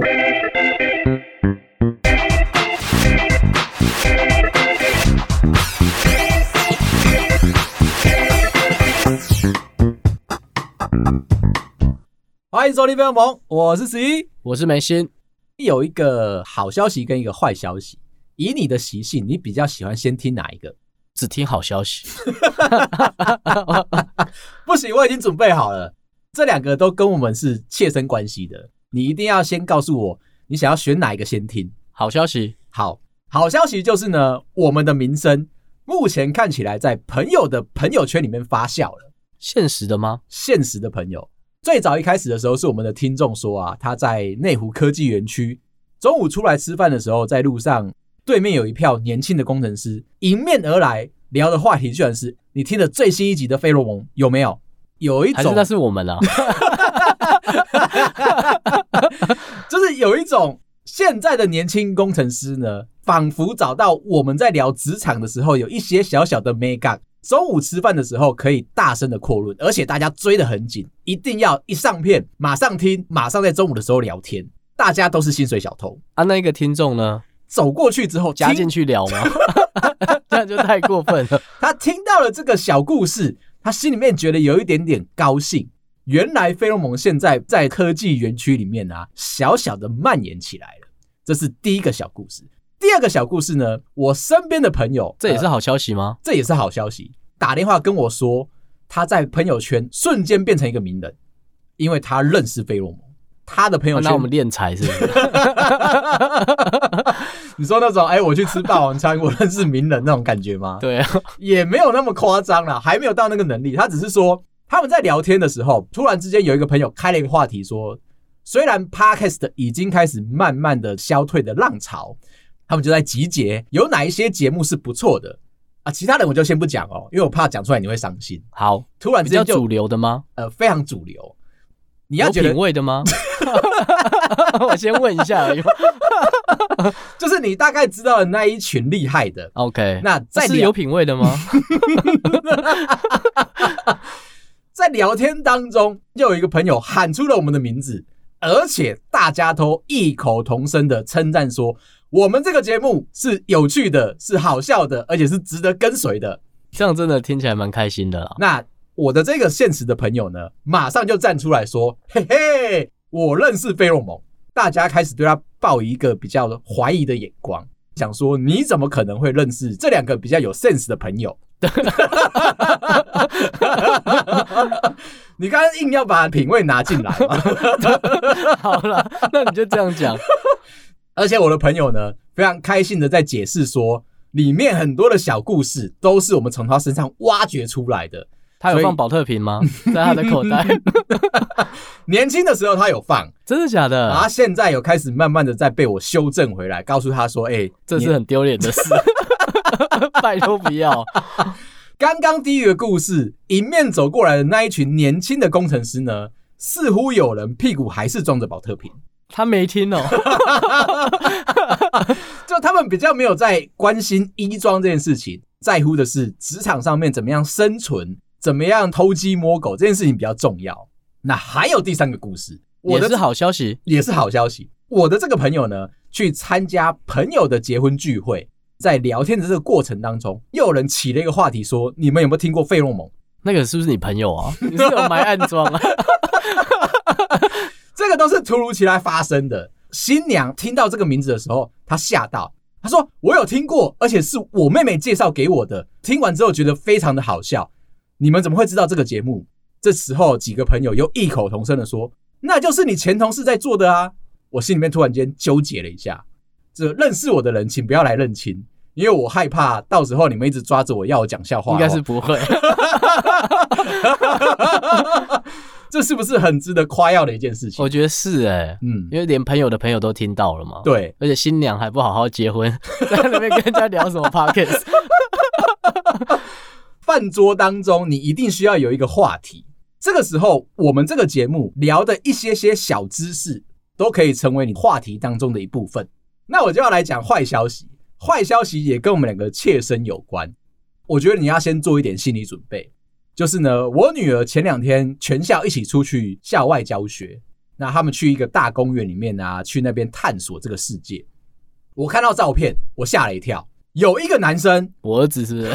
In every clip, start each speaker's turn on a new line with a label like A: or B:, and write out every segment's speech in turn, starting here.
A: 欢迎收听《飞龙盟》，我是十一，
B: 我是梅心。
A: 有一个好消息跟一个坏消息。以你的习性，你比较喜欢先听哪一个？
B: 只听好消息。
A: 不行，我已经准备好了。这两个都跟我们是切身关系的，你一定要先告诉我，你想要选哪一个先听。
B: 好消息，
A: 好，好消息就是呢，我们的名声目前看起来在朋友的朋友圈里面发酵了。
B: 现实的吗？
A: 现实的朋友。最早一开始的时候，是我们的听众说啊，他在内湖科技园区中午出来吃饭的时候，在路上对面有一票年轻的工程师迎面而来，聊的话题居然是你听的最新一集的《费洛蒙》有没有？有一种，
B: 还是那是我们啊，
A: 就是有一种现在的年轻工程师呢，仿佛找到我们在聊职场的时候有一些小小的美感。中午吃饭的时候可以大声的扩论，而且大家追得很紧，一定要一上片马上听，马上在中午的时候聊天。大家都是薪水小偷
B: 啊！那个听众呢？
A: 走过去之后加进去聊吗？
B: 这样就太过分了。
A: 他听到了这个小故事，他心里面觉得有一点点高兴。原来费洛蒙现在在科技园区里面啊，小小的蔓延起来了。这是第一个小故事。第二个小故事呢，我身边的朋友，
B: 这也是好消息吗？
A: 呃，这也是好消息。打电话跟我说，他在朋友圈瞬间变成一个名人，因为他认识费洛蒙。他的朋友圈，
B: 那我们练财是不是？
A: 你说那种哎，我去吃霸王餐，我认识名人那种感觉吗？
B: 对啊，
A: 也没有那么夸张啦，还没有到那个能力。他只是说，他们在聊天的时候，突然之间有一个朋友开了一个话题，说，虽然 Podcast 已经开始慢慢的消退的浪潮。他们就在集结有哪一些节目是不错的啊？其他人我就先不讲哦，因为我怕讲出来你会伤心。
B: 好，
A: 突然之间就
B: 比较主流的吗？
A: 呃，非常主流。你要觉得
B: 品味的吗？我先问一下而已。
A: 就是你大概知道的那一群厉害的。
B: OK，
A: 那在
B: 是有品味的吗？
A: 在聊天当中，又有一个朋友喊出了我们的名字，而且大家都异口同声的称赞说。我们这个节目是有趣的，是好笑的，而且是值得跟随的。
B: 这样真的听起来蛮开心的啦。
A: 那我的这个现实的朋友呢，马上就站出来说：“嘿嘿，我认识费洛蒙。”大家开始对他抱一个比较怀疑的眼光，想说：“你怎么可能会认识这两个比较有 sense 的朋友？” 你刚刚硬要把品味拿进来吗？
B: 好了，那你就这样讲。
A: 而且我的朋友呢，非常开心的在解释说，里面很多的小故事都是我们从他身上挖掘出来的。
B: 他有放保特瓶吗？在他的口袋？
A: 年轻的时候他有放，
B: 真的假的？
A: 他现在有开始慢慢的在被我修正回来，告诉他说：“哎、欸，
B: 这是很丢脸的事，拜托不要。”
A: 刚刚第一个故事，迎面走过来的那一群年轻的工程师呢，似乎有人屁股还是装着保特瓶。
B: 他没听哦，
A: 就他们比较没有在关心衣装这件事情，在乎的是职场上面怎么样生存，怎么样偷鸡摸狗这件事情比较重要。那还有第三个故事，我的
B: 也是好消息，
A: 也是好消息。我的这个朋友呢，去参加朋友的结婚聚会，在聊天的这个过程当中，又有人起了一个话题说：“你们有没有听过费洛蒙？”
B: 那个是不是你朋友啊？你是有埋暗桩啊？
A: 这个都是突如其来发生的。新娘听到这个名字的时候，她吓到，她说：“我有听过，而且是我妹妹介绍给我的。听完之后觉得非常的好笑。你们怎么会知道这个节目？”这时候几个朋友又异口同声的说：“那就是你前同事在做的啊！”我心里面突然间纠结了一下。这认识我的人，请不要来认亲，因为我害怕到时候你们一直抓着我要我讲笑话。
B: 应该是不会。
A: 这是不是很值得夸耀的一件事情？
B: 我觉得是哎、欸，嗯，因为连朋友的朋友都听到了嘛。
A: 对，
B: 而且新娘还不好好结婚，在那边跟人家聊什么 podcast。
A: 饭桌当中，你一定需要有一个话题。这个时候，我们这个节目聊的一些些小知识，都可以成为你话题当中的一部分。那我就要来讲坏消息，坏消息也跟我们两个切身有关。我觉得你要先做一点心理准备。就是呢，我女儿前两天全校一起出去校外教学，那他们去一个大公园里面啊，去那边探索这个世界。我看到照片，我吓了一跳，有一个男生，
B: 我儿子是不是？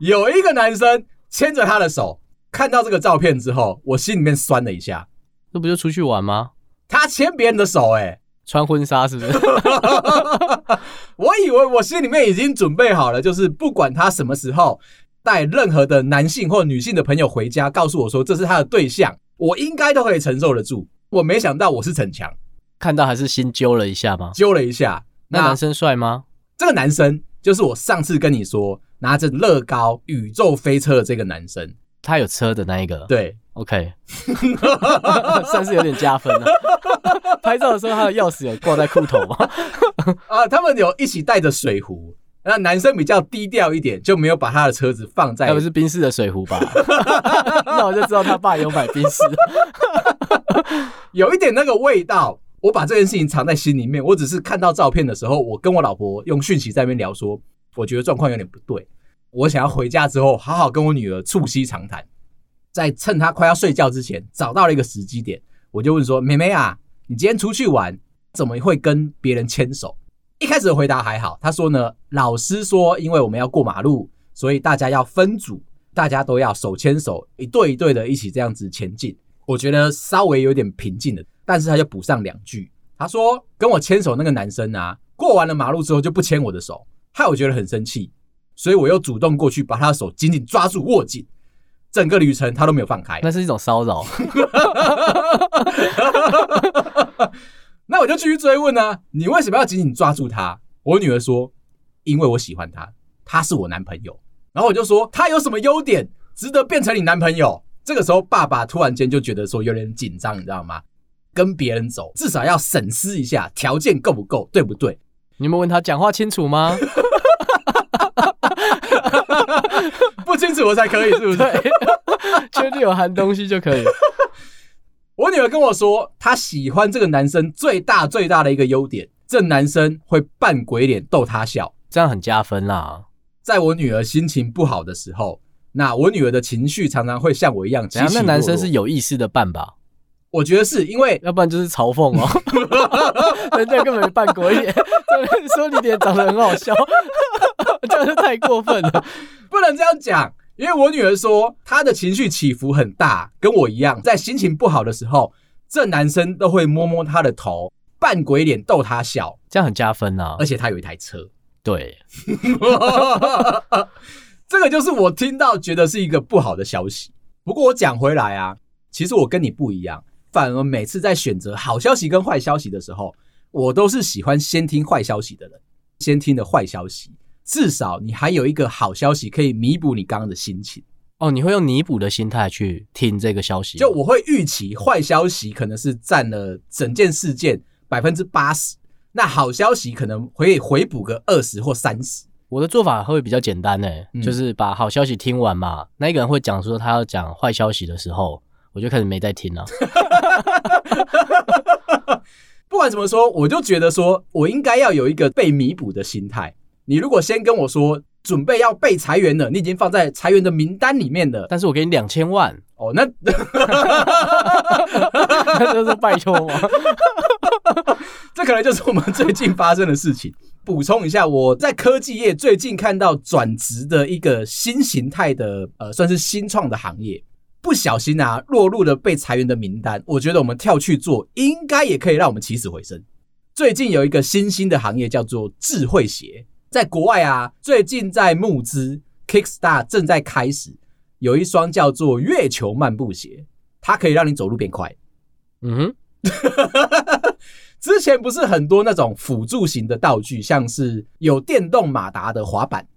A: 有一个男生牵着他的手。看到这个照片之后，我心里面酸了一下。
B: 这不就出去玩吗？
A: 他牵别人的手，欸，哎，
B: 穿婚纱是不是？
A: 我以为我心里面已经准备好了，就是不管他什么时候带任何的男性或女性的朋友回家，告诉我说这是他的对象，我应该都可以承受得住。我没想到我是逞强，
B: 看到还是心揪了一下吗？
A: 揪了一下。
B: 那，那男生帅吗？
A: 这个男生就是我上次跟你说拿着乐高宇宙飞车的这个男生。
B: 他有车的那一个，
A: 对
B: ，OK，算是有点加分了。拍照的时候，他的钥匙有挂在裤头吗？
A: 啊，他们有一起带着水壶。那男生比较低调一点，就没有把他的车子放在。
B: 那不是宾士的水壶吧？那我就知道他爸有买宾士。
A: 有一点那个味道。我把这件事情藏在心里面。我只是看到照片的时候，我跟我老婆用讯息在那边聊说，我觉得状况有点不对。我想要回家之后好好跟我女儿促膝长谈，在趁他快要睡觉之前找到了一个时机点，我就问说：“妹妹啊，你今天出去玩怎么会跟别人牵手？”一开始的回答还好，她说呢：“老师说，因为我们要过马路，所以大家要分组，大家都要手牵手，一对一对的一起这样子前进。”我觉得稍微有点平静了，但是他就补上两句，他说：“跟我牵手那个男生啊，过完了马路之后就不牵我的手，害我觉得很生气。”所以我又主动过去，把他的手紧紧抓住，握紧，整个旅程他都没有放开。
B: 那是一种骚扰。
A: 那我就继续追问呢、啊，你为什么要紧紧抓住他？我女儿说，因为我喜欢他，他是我男朋友。然后我就说，他有什么优点值得变成你男朋友？这个时候，爸爸突然间就觉得说有点紧张，你知道吗？跟别人走，至少要审视一下条件够不够，对不对？
B: 你们问他讲话清楚吗？
A: 不清楚我才可以，是不是？
B: 对，确定有含东西就可以。
A: 我女儿跟我说，她喜欢这个男生最大最大的一个优点，这男生会扮鬼脸逗她笑，
B: 这样很加分啦。
A: 在我女儿心情不好的时候，那我女儿的情绪常常会像我一样起起落落。
B: 那男生是有意识的扮吧？
A: 我觉得是因为，
B: 要不然就是嘲讽哦。人家根本没扮鬼脸，说你脸长得很好笑。太过分了，
A: 不能这样讲。因为我女儿说，她的情绪起伏很大，跟我一样，在心情不好的时候，这男生都会摸摸她的头，扮鬼脸逗她笑，
B: 这样很加分啊。
A: 而且他有一台车，
B: 对，
A: 这个就是我听到觉得是一个不好的消息。不过我讲回来啊，其实我跟你不一样，反而每次在选择好消息跟坏消息的时候，我都是喜欢先听坏消息的人。先听的坏消息，至少你还有一个好消息可以弥补你刚刚的心情。
B: 哦，你会用弥补的心态去听这个消息？
A: 就我会预期坏消息可能是占了整件事件百分之八十，那好消息可能会回补个二十或三十。
B: 我的做法会比较简单呢，
A: 嗯，
B: 就是把好消息听完嘛。那一个人会讲说他要讲坏消息的时候，我就开始没在听了。
A: 不管怎么说，我就觉得说我应该要有一个被弥补的心态。你如果先跟我说准备要被裁员了，你已经放在裁员的名单里面了，
B: 但是我给你两千万
A: 哦，那
B: 那就是拜托吗？
A: 这可能就是我们最近发生的事情。补充一下，我在科技业最近看到转职的一个新形态的，呃，算是新创的行业。不小心啊，落入了被裁员的名单。我觉得我们跳去做，应该也可以让我们起死回生。最近有一个新兴的行业叫做智慧鞋，在国外啊，最近在募资，Kickstart 正在开始，有一双叫做月球漫步鞋，它可以让你走路变快。
B: 嗯哼，
A: 之前不是很多那种辅助型的道具，像是有电动马达的滑板。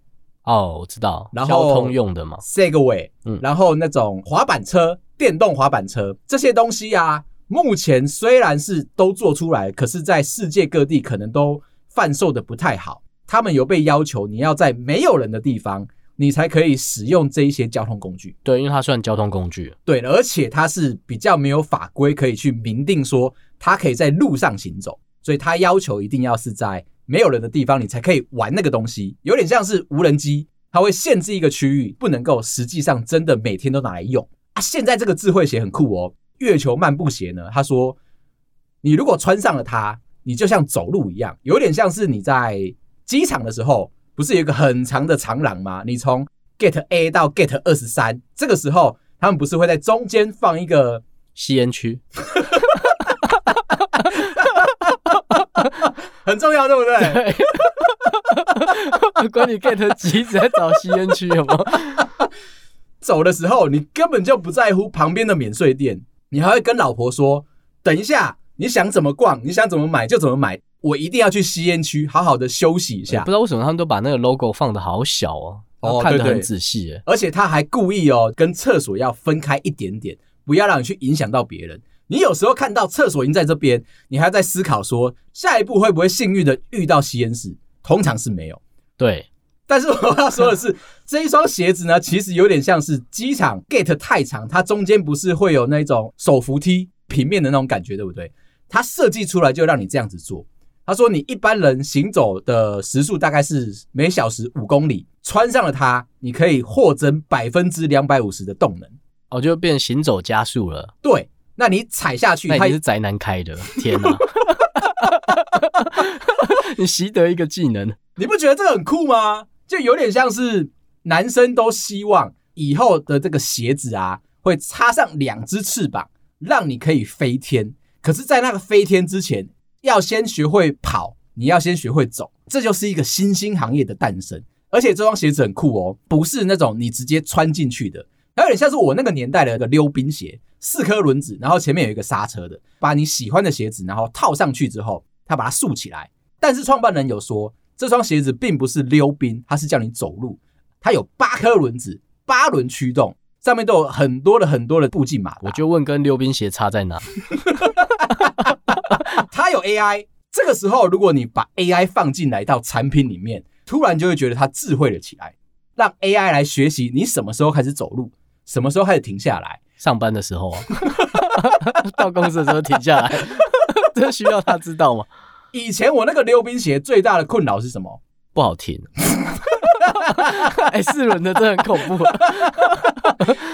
B: 哦，我知道，
A: 然后
B: 交通用的嘛
A: ，Segway，嗯，然后那种滑板车、电动滑板车这些东西啊，目前虽然是都做出来，可是在世界各地可能都贩售的不太好。他们有被要求，你要在没有人的地方，你才可以使用这一些交通工具。
B: 对，因为它算交通工具。
A: 对，而且它是比较没有法规可以去明定说它可以在路上行走，所以它要求一定要是在。没有人的地方，你才可以玩那个东西，有点像是无人机，它会限制一个区域，不能够实际上真的每天都拿来用。啊，现在这个智慧鞋很酷哦，月球漫步鞋呢，他说，你如果穿上了它，你就像走路一样，有点像是你在机场的时候，不是有一个很长的长廊吗？你从 Gate A 到 Gate 二十三，这个时候他们不是会在中间放一个
B: 吸烟区，
A: 很重要，对不对？
B: 对。管你 Gate 几，直在找吸烟区，有吗？
A: 走的时候，你根本就不在乎旁边的免税店，你还会跟老婆说：“等一下，你想怎么逛，你想怎么买就怎么买，我一定要去吸烟区，好好的休息一下。”
B: 不知道为什么他们都把那个 logo 放的好小哦，哦，看得很仔细，
A: 而且他还故意哦，跟厕所要分开一点点，不要让你去影响到别人。你有时候看到厕所已经在这边，你还在思考说下一步会不会幸运的遇到吸烟室，通常是没有。
B: 对。
A: 但是我要说的是，这一双鞋子呢，其实有点像是机场 gate 太长，它中间不是会有那种手扶梯平面的那种感觉，对不对？它设计出来就让你这样子做。他说，你一般人行走的时速大概是每小时五公里，穿上了它，你可以获增百分之两百五十的动能，
B: 哦，就变行走加速了。
A: 对，那你踩下去，
B: 它也是宅男开的，天哪！你习得一个技能，
A: 你不觉得这个很酷吗？就有点像是男生都希望以后的这个鞋子啊，会插上两只翅膀，让你可以飞天。可是，在那个飞天之前，要先学会跑，你要先学会走，这就是一个新兴行业的诞生。而且这双鞋子很酷哦，不是那种你直接穿进去的，它有点像是我那个年代的一个溜冰鞋，四颗轮子，然后前面有一个刹车的，把你喜欢的鞋子然后套上去之后，它把它竖起来。但是创办人有说。这双鞋子并不是溜冰，它是叫你走路。它有八颗轮子，八轮驱动，上面都有很多的很多的步进码。
B: 我就问，跟溜冰鞋差在哪？
A: 它有 AI。这个时候，如果你把 AI 放进来到产品里面，突然就会觉得它智慧了起来，让 AI 来学习你什么时候开始走路，什么时候开始停下来。
B: 上班的时候啊，到公司的时候停下来，这需要他知道吗？
A: 以前我那个溜冰鞋最大的困扰是什么？
B: 不好停。哎、欸，四轮的真的很恐怖。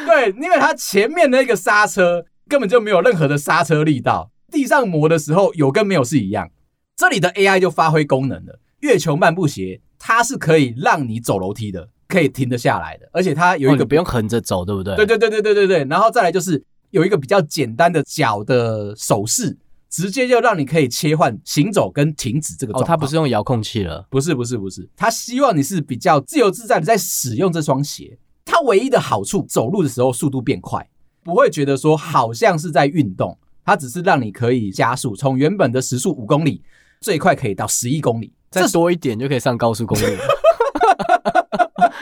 A: 对，因为它前面那个刹车根本就没有任何的刹车力道，地上磨的时候有跟没有是一样。这里的 AI 就发挥功能了。月球漫步鞋它是可以让你走楼梯的，可以停得下来的，而且它有一个、哦、
B: 不用横着走，对不对？
A: 对对对对对对对。然后再来就是有一个比较简单的脚的手势。直接就让你可以切换行走跟停止这个状态。哦，它
B: 不是用遥控器了，
A: 不是不是不是，它希望你是比较自由自在的在使用这双鞋。它唯一的好处，走路的时候速度变快，不会觉得说好像是在运动，它只是让你可以加速，从原本的时速五公里，最快可以到十一公里，
B: 再多一点就可以上高速公路了。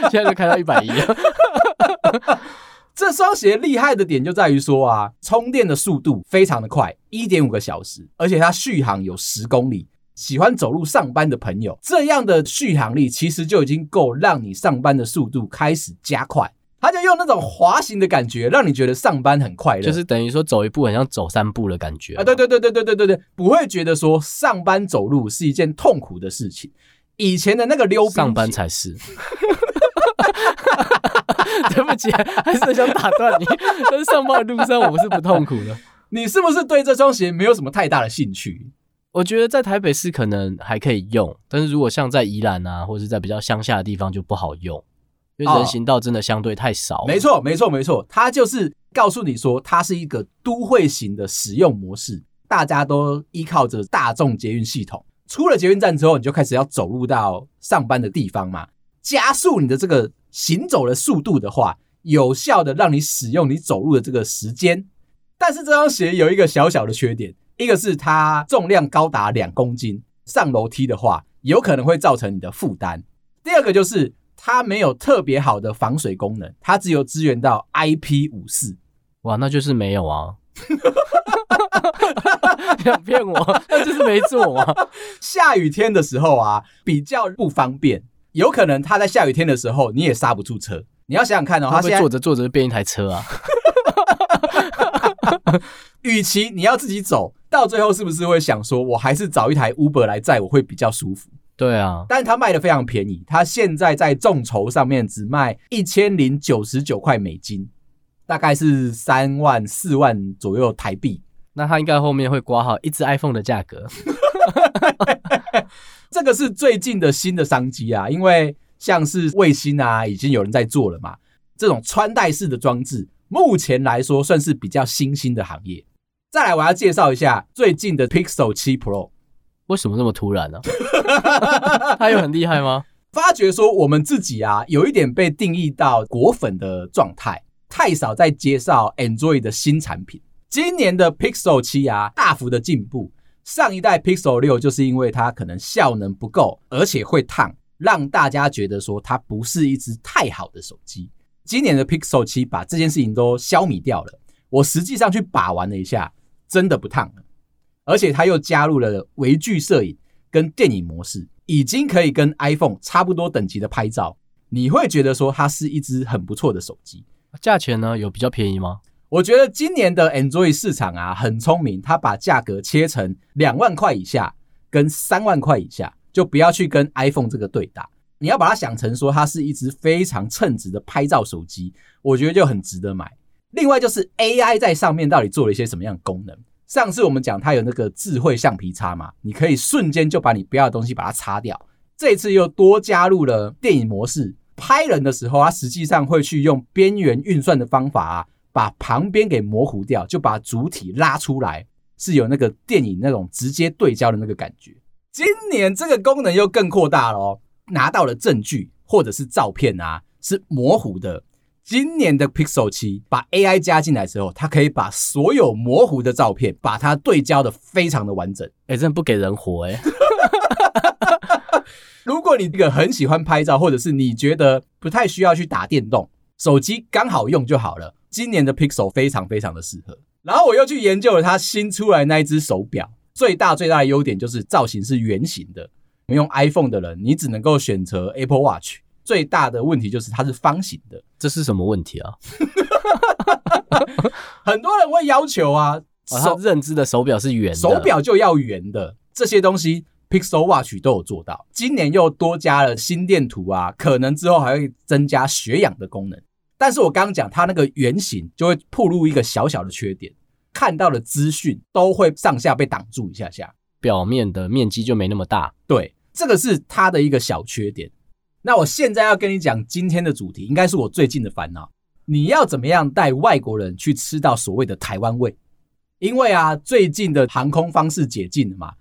B: 现在就开到一百一了。
A: 这双鞋厉害的点就在于说啊，充电的速度非常的快，一点五个小时，而且它续航有十公里。喜欢走路上班的朋友，这样的续航力其实就已经够让你上班的速度开始加快。它就用那种滑行的感觉，让你觉得上班很快乐，
B: 就是等于说走一步很像走三步的感觉
A: 啊！对对对对对对对对，不会觉得说上班走路是一件痛苦的事情。以前的那个溜冰，
B: 上班才是。对不起，还是想打断你。但是上班的路上，我们是不痛苦的。
A: 你是不是对这双鞋没有什么太大的兴趣？
B: 我觉得在台北市可能还可以用，但是如果像在宜兰啊，或者是在比较乡下的地方就不好用，因为人行道真的相对太少。
A: 没错，没错，没错，它就是告诉你说，它是一个都会型的使用模式，大家都依靠着大众捷运系统。出了捷运站之后，你就开始要走路到上班的地方嘛，加速你的这个。行走的速度的话，有效的让你使用你走路的这个时间。但是这双鞋有一个小小的缺点，一个是它重量高达两公斤，上楼梯的话有可能会造成你的负担。第二个就是它没有特别好的防水功能，它只有支援到 IP 五四。
B: 哇，那就是没有啊！想骗我，那就是没做啊。
A: 下雨天的时候啊，比较不方便。有可能它在下雨天的时候，你也刹不住车。你要想想看哦，他
B: 会坐着坐着就变一台车啊。
A: 与其你要自己走到最后，是不是会想说，我还是找一台 Uber 来载我会比较舒服？
B: 对啊，
A: 但是他卖的非常便宜，它现在在众筹上面只卖一千零九十九块美金，大概是三万四万左右台币。
B: 那它应该后面会挂号一只 iPhone 的价格。
A: 这个是最近的新的商机啊，因为像是卫星啊，已经有人在做了嘛。这种穿戴式的装置，目前来说算是比较新兴的行业。再来，我要介绍一下最近的 Pixel 7 Pro。
B: 为什么那么突然呢？它有很厉害吗？
A: 发觉说我们自己啊，有一点被定义到果粉的状态，太少在介绍 Android 的新产品。今年的 Pixel 7啊，大幅的进步。上一代 Pixel 6就是因为它可能效能不够，而且会烫，让大家觉得说它不是一支太好的手机。今年的 Pixel 7把这件事情都消弭掉了。我实际上去把玩了一下，真的不烫，而且它又加入了微距摄影跟电影模式，已经可以跟 iPhone 差不多等级的拍照。你会觉得说它是一支很不错的手机。
B: 价钱呢，有比较便宜吗？
A: 我觉得今年的 Android 市场啊，很聪明，它把价格切成两万块以下跟三万块以下，就不要去跟 iPhone 这个对打。你要把它想成说，它是一支非常称职的拍照手机，我觉得就很值得买。另外就是 AI 在上面到底做了一些什么样的功能？上次我们讲它有那个智慧橡皮擦嘛，你可以瞬间就把你不要的东西把它擦掉。这次又多加入了电影模式，拍人的时候，它实际上会去用边缘运算的方法啊。把旁边给模糊掉，就把主体拉出来，是有那个电影那种直接对焦的那个感觉。今年这个功能又更扩大了，拿到了证据或者是照片啊，是模糊的。今年的 Pixel 七把 AI 加进来之后，它可以把所有模糊的照片把它对焦的非常的完整。
B: 哎、欸，真的不给人活哎、欸！
A: 如果你这个很喜欢拍照，或者是你觉得不太需要去打电动，手机刚好用就好了。今年的 Pixel 非常非常的适合，然后我又去研究了它新出来那一只手表，最大最大的优点就是造型是圆形的。用 iPhone 的人，你只能够选择 Apple Watch，最大的问题就是它是方形的。
B: 这是什么问题啊？
A: 很多人会要求啊，
B: 哦、他认知的手表是圆的，
A: 手表就要圆的。这些东西 Pixel Watch 都有做到。今年又多加了心电图啊，可能之后还会增加血氧的功能。但是我刚刚讲，它那个圆形就会暴露一个小小的缺点，看到的资讯都会上下被挡住一下下，
B: 表面的面积就没那么大。
A: 对，这个是它的一个小缺点。那我现在要跟你讲今天的主题，应该是我最近的烦恼。你要怎么样带外国人去吃到所谓的台湾味？因为啊，最近的航空方式解禁了嘛，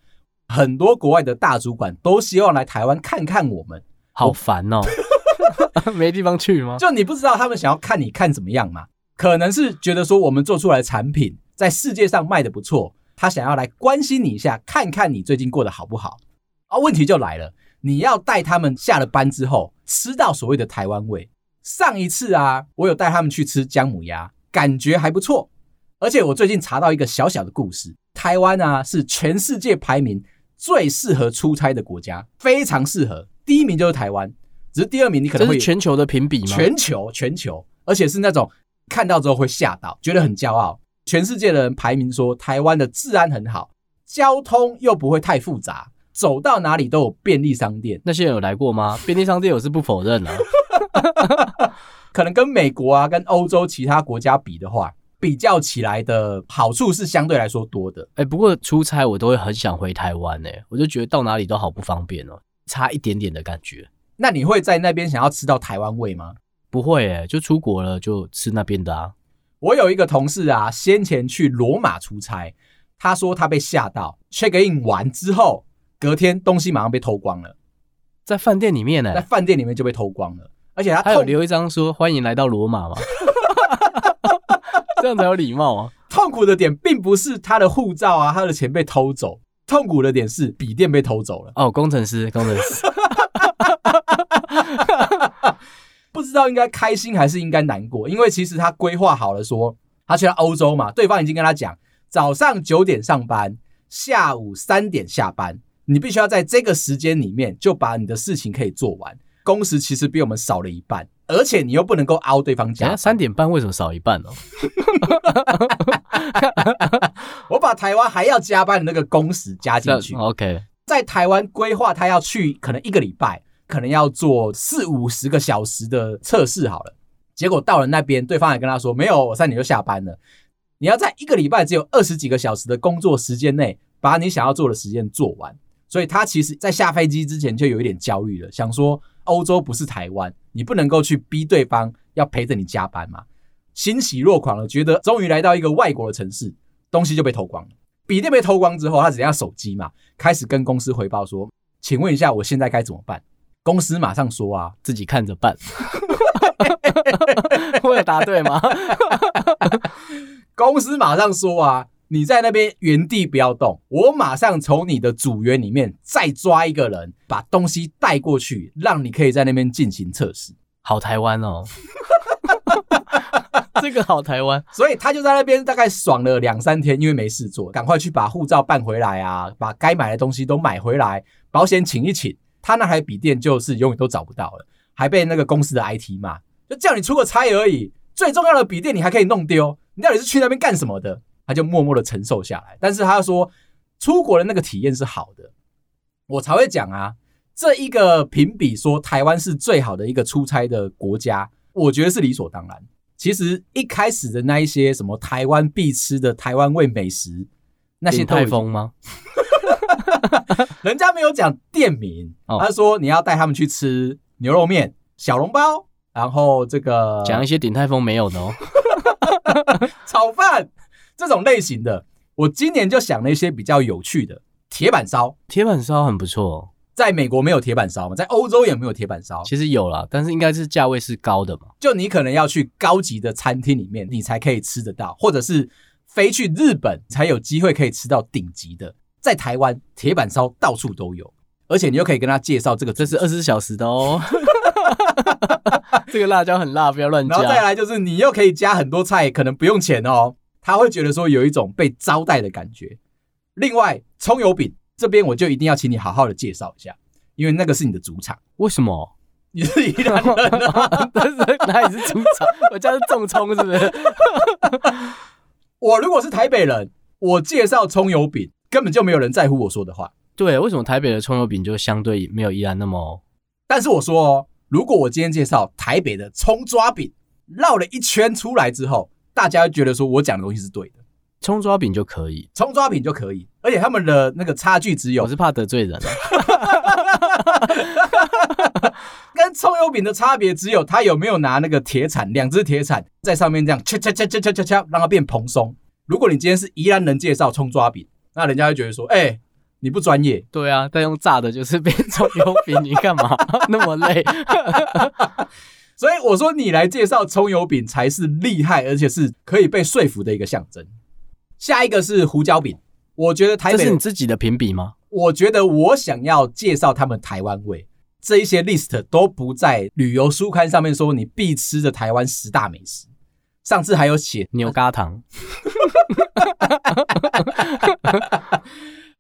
A: 很多国外的大主管都希望来台湾看看我们，
B: 好烦哦。没地方去吗？
A: 就你不知道他们想要看你看怎么样嘛？可能是觉得说我们做出来的产品在世界上卖的不错，他想要来关心你一下，看看你最近过得好不好。啊，问题就来了，你要带他们下了班之后吃到所谓的台湾味。上一次啊，我有带他们去吃姜母鸭，感觉还不错。而且我最近查到一个小小的故事，台湾啊是全世界排名最适合出差的国家，非常适合，第一名就是台湾。只是第二名，你可能会
B: 全球的评比吗？
A: 全球，全球，而且是那种看到之后会吓到，觉得很骄傲。全世界的人排名说，台湾的治安很好，交通又不会太复杂，走到哪里都有便利商店。
B: 那些人有来过吗？便利商店我是不否认啊。
A: 可能跟美国啊，跟欧洲其他国家比的话，比较起来的好处是相对来说多的。
B: 哎，不过出差我都会很想回台湾哎，我就觉得到哪里都好不方便哦，差一点点的感觉。
A: 那你会在那边想要吃到台湾味吗？
B: 不会诶、欸，就出国了就吃那边的啊。
A: 我有一个同事啊，先前去罗马出差，他说他被吓到，check in 完之后，隔天东西马上被偷光了，
B: 在饭店里面呢、欸，
A: 在饭店里面就被偷光了，而且他
B: 还有留一张说欢迎来到罗马嘛，这样才有礼貌啊。
A: 痛苦的点并不是他的护照啊，他的钱被偷走，痛苦的点是笔电被偷走了。
B: 哦，工程师，工程师。
A: 不知道应该开心还是应该难过，因为其实他规划好了说，他去到欧洲嘛，对方已经跟他讲，早上九点上班，下午三点下班，你必须要在这个时间里面就把你的事情可以做完。工时其实比我们少了一半，而且你又不能够凹对方加。
B: 三点半为什么少一半呢？
A: 我把台湾还要加班的那个工时加进去。
B: OK，
A: 在台湾规划他要去可能一个礼拜。可能要做四五十个小时的测试好了，结果到了那边，对方还跟他说：“没有，我三点就下班了。你要在一个礼拜只有二十几个小时的工作时间内，把你想要做的时间做完。”所以他其实在下飞机之前就有一点焦虑了，想说欧洲不是台湾，你不能够去逼对方要陪着你加班嘛。欣喜若狂了，觉得终于来到一个外国的城市，东西就被偷光了。笔电被偷光之后，他只剩下手机嘛，开始跟公司回报说：“请问一下，我现在该怎么办？”公司马上说：“啊，
B: 自己看着办。”我有答对吗？
A: 公司马上说：“啊。”你在那边原地不要动，我马上从你的组员里面再抓一个人，把东西带过去，让你可以在那边进行测试。
B: 好台湾哦，这个好台湾，
A: 所以他就在那边大概爽了两三天，因为没事做，赶快去把护照办回来啊，把该买的东西都买回来，保险请一请。他那台笔电就是永远都找不到了，还被那个公司的 IT 骂，就叫你出个差而已，最重要的笔电你还可以弄丢，你到底是去那边干什么的？他就默默的承受下来，但是他说出国的那个体验是好的，我才会讲啊。这一个评比说台湾是最好的一个出差的国家，我觉得是理所当然。其实一开始的那一些什么台湾必吃的台湾味美食，那些
B: 泰丰吗？
A: 人家没有讲店名，他说你要带他们去吃牛肉面、小笼包，然后这个
B: 讲一些鼎泰丰没有的哦，
A: 炒饭。这种类型的，我今年就想了一些比较有趣的铁板烧。
B: 铁板烧很不错，
A: 在美国没有铁板烧吗？在欧洲也没有铁板烧。
B: 其实有啦，但是应该是价位是高的嘛。
A: 就你可能要去高级的餐厅里面，你才可以吃得到，或者是飞去日本才有机会可以吃到顶级的。在台湾，铁板烧到处都有，而且你又可以跟他介绍这个，
B: 这是二十四小时的哦。这个辣椒很辣，不要乱加。
A: 然后再来就是你又可以加很多菜，可能不用钱哦。他会觉得说有一种被招待的感觉。另外，葱油饼这边我就一定要请你好好的介绍一下，因为那个是你的主场。
B: 为什么？
A: 你是宜兰人啊？
B: 但是哪里是主场？我家是种葱，是不是？
A: 我如果是台北人，我介绍葱油饼，根本就没有人在乎我说的话。
B: 对，为什么台北的葱油饼就相对没有宜兰那么？
A: 但是我说哦，如果我今天介绍台北的葱抓饼，绕了一圈出来之后。大家觉得说我讲的东西是对的，
B: 葱抓饼就可以，
A: 葱抓饼就可以，而且他们的那个差距只有，
B: 我是怕得罪人啊，
A: 跟葱油饼的差别只有他有没有拿那个铁铲，两只铁铲在上面这样敲敲敲敲敲敲敲，让它变蓬松。如果你今天是宜兰人介绍葱抓饼，那人家会觉得说，哎、欸，你不专业。
B: 对啊，但用炸的就是变葱油饼，你干嘛那么累？
A: 所以我说，你来介绍葱油饼才是厉害，而且是可以被说服的一个象征。下一个是胡椒饼，我觉得台北，
B: 这是你自己的评比吗？
A: 我觉得我想要介绍他们台湾味，这一些 list 都不在旅游书刊上面说你必吃的台湾十大美食。上次还有写
B: 牛轧糖，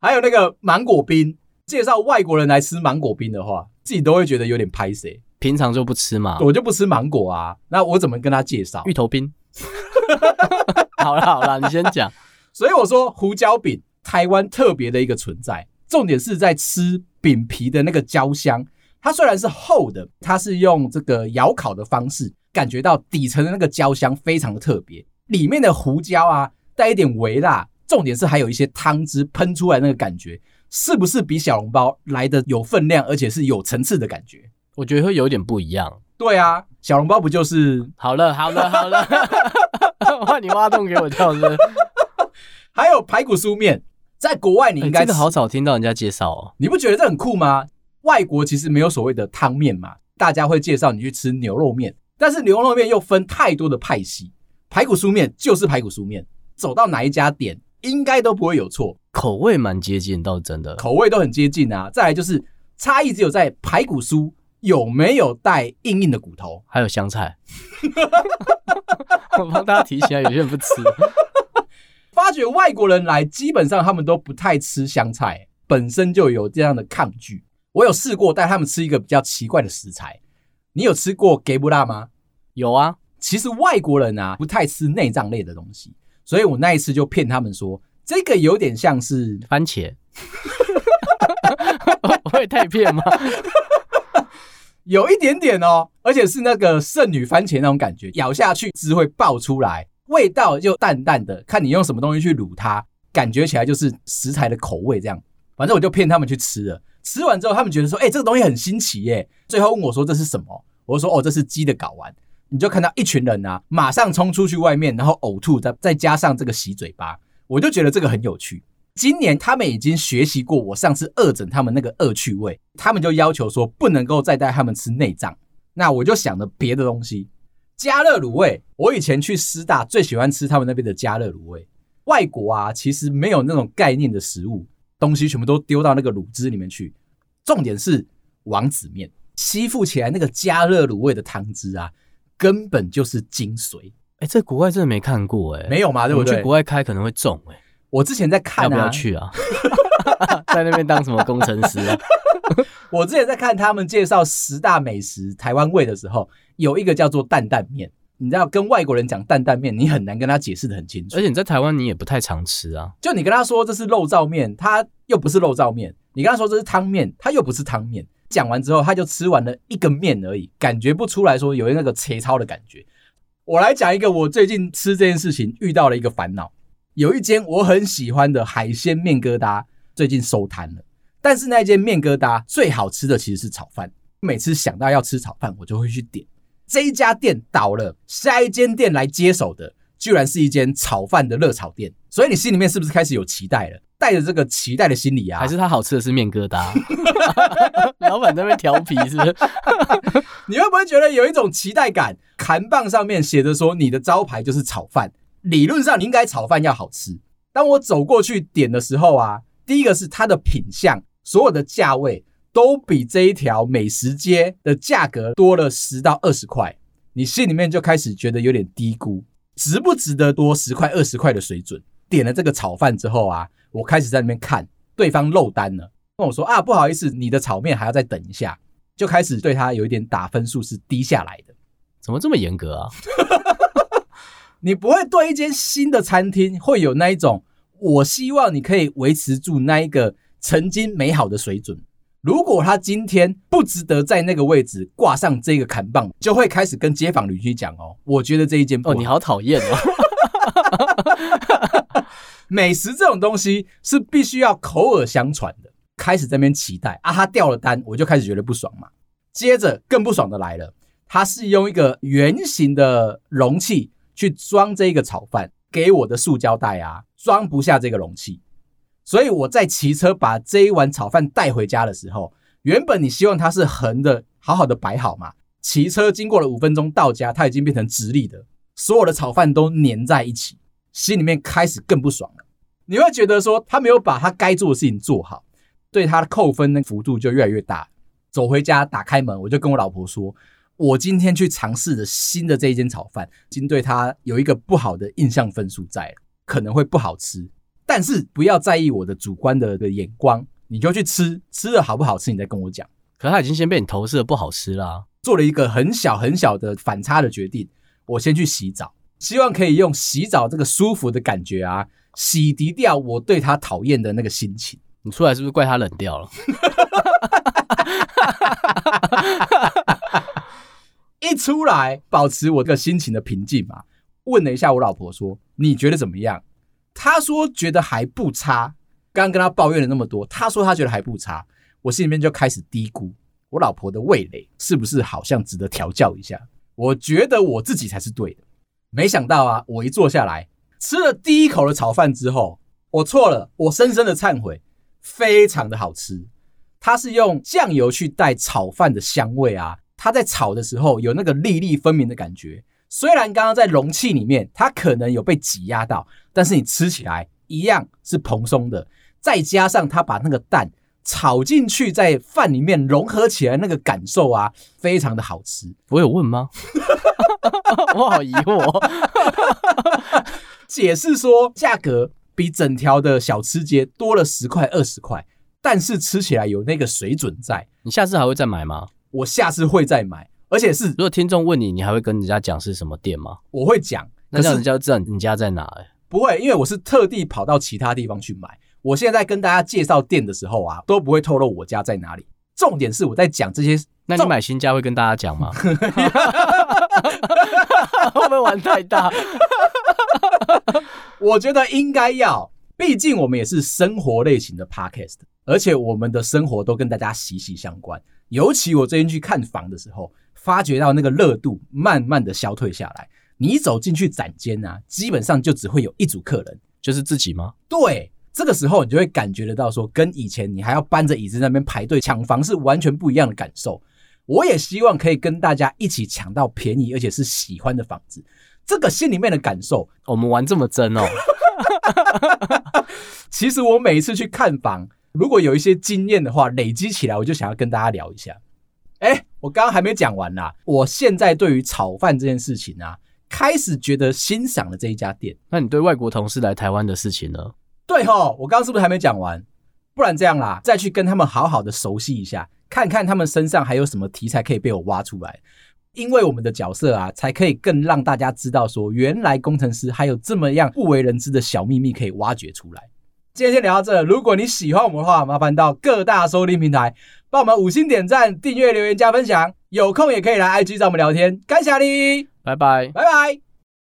A: 还有那个芒果冰，介绍外国人来吃芒果冰的话，自己都会觉得有点拍谢。
B: 平常就不吃嘛，
A: 我就不吃芒果啊。那我怎么跟他介绍
B: 芋头冰？好了好了，你先讲。
A: 所以我说胡椒饼，台湾特别的一个存在。重点是在吃饼皮的那个焦香。它虽然是厚的，它是用这个窑烤的方式，感觉到底层的那个焦香非常的特别。里面的胡椒啊，带一点微辣。重点是还有一些汤汁喷出来那个感觉，是不是比小笼包来的有分量，而且是有层次的感觉？
B: 我觉得会有点不一样。
A: 对啊，小笼包不就是？
B: 好了好了好了，换你挖洞给我跳是不是？
A: 还有排骨酥面，在国外你应该、欸、
B: 真的好少听到人家介绍哦。
A: 你不觉得这很酷吗？外国其实没有所谓的汤面嘛，大家会介绍你去吃牛肉面，但是牛肉面又分太多的派系，排骨酥面就是排骨酥面，走到哪一家店应该都不会有错，
B: 口味蛮接近，倒是真的，
A: 口味都很接近啊。再来就是差异只有在排骨酥。有没有带硬硬的骨头？
B: 还有香菜。我帮大家提醒，有些人不吃。
A: 发觉外国人来，基本上他们都不太吃香菜，本身就有这样的抗拒。我有试过带他们吃一个比较奇怪的食材。你有吃过给不辣吗？
B: 有啊。
A: 其实外国人啊不太吃内脏类的东西，所以我那一次就骗他们说，这个有点像是
B: 番茄。会 太骗吗？
A: 有一点点哦，而且是那个圣女番茄那种感觉，咬下去汁会爆出来，味道就淡淡的，看你用什么东西去卤它，感觉起来就是食材的口味这样。反正我就骗他们去吃了，吃完之后他们觉得说，哎，这个东西很新奇耶，最后问我说这是什么，我就说哦，这是鸡的睾丸。你就看到一群人啊，马上冲出去外面，然后呕吐，再再加上这个洗嘴巴，我就觉得这个很有趣。今年他们已经学习过我上次恶整他们那个恶趣味，他们就要求说不能够再带他们吃内脏。那我就想了别的东西，加热卤味。我以前去师大最喜欢吃他们那边的加热卤味。外国啊，其实没有那种概念的食物，东西全部都丢到那个卤汁里面去。重点是王子面吸附起来那个加热卤味的汤汁啊，根本就是精髓。
B: 哎，这国外真的没看过哎，
A: 没有嘛？对不对？
B: 去国外开可能会中哎。
A: 我之前在看、啊，
B: 要不要去啊？在那边当什么工程师啊？
A: 我之前在看他们介绍十大美食台湾味的时候，有一个叫做担担面。你知道，跟外国人讲担担面，你很难跟他解释的很清楚。
B: 而且你在台湾，你也不太常吃啊。
A: 就你跟他说这是肉燥面，他又不是肉燥面；你跟他说这是汤面，他又不是汤面。讲完之后，他就吃完了一个面而已，感觉不出来说有那个切操的感觉。我来讲一个我最近吃这件事情遇到了一个烦恼。有一间我很喜欢的海鲜面疙瘩，最近收摊了。但是那间面疙瘩最好吃的其实是炒饭。每次想到要吃炒饭，我就会去点。这一家店倒了，下一间店来接手的，居然是一间炒饭的热炒店。所以你心里面是不是开始有期待了？带着这个期待的心理啊，
B: 还是他好吃的是面疙瘩？老板在那边调皮是不是？
A: 你会不会觉得有一种期待感？看棒上面写着说你的招牌就是炒饭。理论上你应该炒饭要好吃。当我走过去点的时候啊，第一个是它的品相，所有的价位都比这一条美食街的价格多了十到二十块，你心里面就开始觉得有点低估，值不值得多十块二十块的水准？点了这个炒饭之后啊，我开始在那边看对方漏单了，跟我说啊，不好意思，你的炒面还要再等一下，就开始对他有一点打分数是低下来的。
B: 怎么这么严格啊？
A: 你不会对一间新的餐厅会有那一种，我希望你可以维持住那一个曾经美好的水准。如果他今天不值得在那个位置挂上这个砍棒，就会开始跟街坊邻居讲哦，我觉得这一间。
B: 哦，你好讨厌哦。
A: 美食这种东西是必须要口耳相传的，开始在那边期待啊，他掉了单，我就开始觉得不爽嘛。接着更不爽的来了，他是用一个圆形的容器。去装这个炒饭，给我的塑胶袋啊，装不下这个容器，所以我在骑车把这一碗炒饭带回家的时候，原本你希望它是横的，好好的摆好嘛，骑车经过了五分钟到家，它已经变成直立的，所有的炒饭都粘在一起，心里面开始更不爽了。你会觉得说他没有把他该做的事情做好，对他的扣分的幅度就越来越大。走回家，打开门，我就跟我老婆说。我今天去尝试的新的这一间炒饭，已经对它有一个不好的印象分数在了，可能会不好吃。但是不要在意我的主观的的眼光，你就去吃，吃了好不好吃，你再跟我讲。
B: 可他已经先被你投射不好吃了、啊，
A: 做了一个很小很小的反差的决定。我先去洗澡，希望可以用洗澡这个舒服的感觉啊，洗涤掉我对他讨厌的那个心情。
B: 你出来是不是怪他冷掉了？
A: 一出来，保持我这个心情的平静嘛。问了一下我老婆说：“你觉得怎么样？”她说：“觉得还不差。”刚刚跟她抱怨了那么多，她说她觉得还不差。我心里面就开始嘀咕：我老婆的味蕾是不是好像值得调教一下？我觉得我自己才是对的。没想到啊，我一坐下来吃了第一口的炒饭之后，我错了，我深深的忏悔，非常的好吃。它是用酱油去带炒饭的香味啊。它在炒的时候有那个粒粒分明的感觉，虽然刚刚在容器里面它可能有被挤压到，但是你吃起来一样是蓬松的。再加上它把那个蛋炒进去，在饭里面融合起来，那个感受啊，非常的好吃。
B: 我有问吗？我好疑惑。
A: 解释说价格比整条的小吃街多了十块二十块，但是吃起来有那个水准在。
B: 你下次还会再买吗？
A: 我下次会再买，而且是
B: 如果听众问你，你还会跟人家讲是什么店吗？
A: 我会讲，
B: 那这样人家知道你家在哪？欸？
A: 不会，因为我是特地跑到其他地方去买。我现在在跟大家介绍店的时候啊，都不会透露我家在哪里。重点是我在讲这些
B: 那你买新家会跟大家讲吗？会不会玩太大？
A: 我觉得应该要，毕竟我们也是生活类型的 podcast，而且我们的生活都跟大家息息相关。尤其我最近去看房的时候，发觉到那个热度慢慢的消退下来。你一走进去展间啊，基本上就只会有一组客人，
B: 就是自己吗？
A: 对，这个时候你就会感觉得到说，跟以前你还要搬着椅子在那边排队抢房是完全不一样的感受。我也希望可以跟大家一起抢到便宜而且是喜欢的房子，这个心里面的感受，
B: 我们玩这么真哦。
A: 其实我每一次去看房，如果有一些经验的话，累积起来，我就想要跟大家聊一下。哎，我刚刚还没讲完呢，我现在对于炒饭这件事情啊，开始觉得欣赏了这一家店。
B: 那你对外国同事来台湾的事情呢？
A: 对吼，我刚刚是不是还没讲完？不然这样啦，再去跟他们好好的熟悉一下。看看他们身上还有什么题材可以被我挖出来，因为我们的角色啊，才可以更让大家知道说，原来工程师还有这么样不为人知的小秘密可以挖掘出来。今天先聊到这，如果你喜欢我们的话，麻烦到各大收听平台帮我们五星点赞、订阅、留言、加分享，有空也可以来 IG 找我们聊天。感谢你，
B: 拜拜，
A: 拜拜。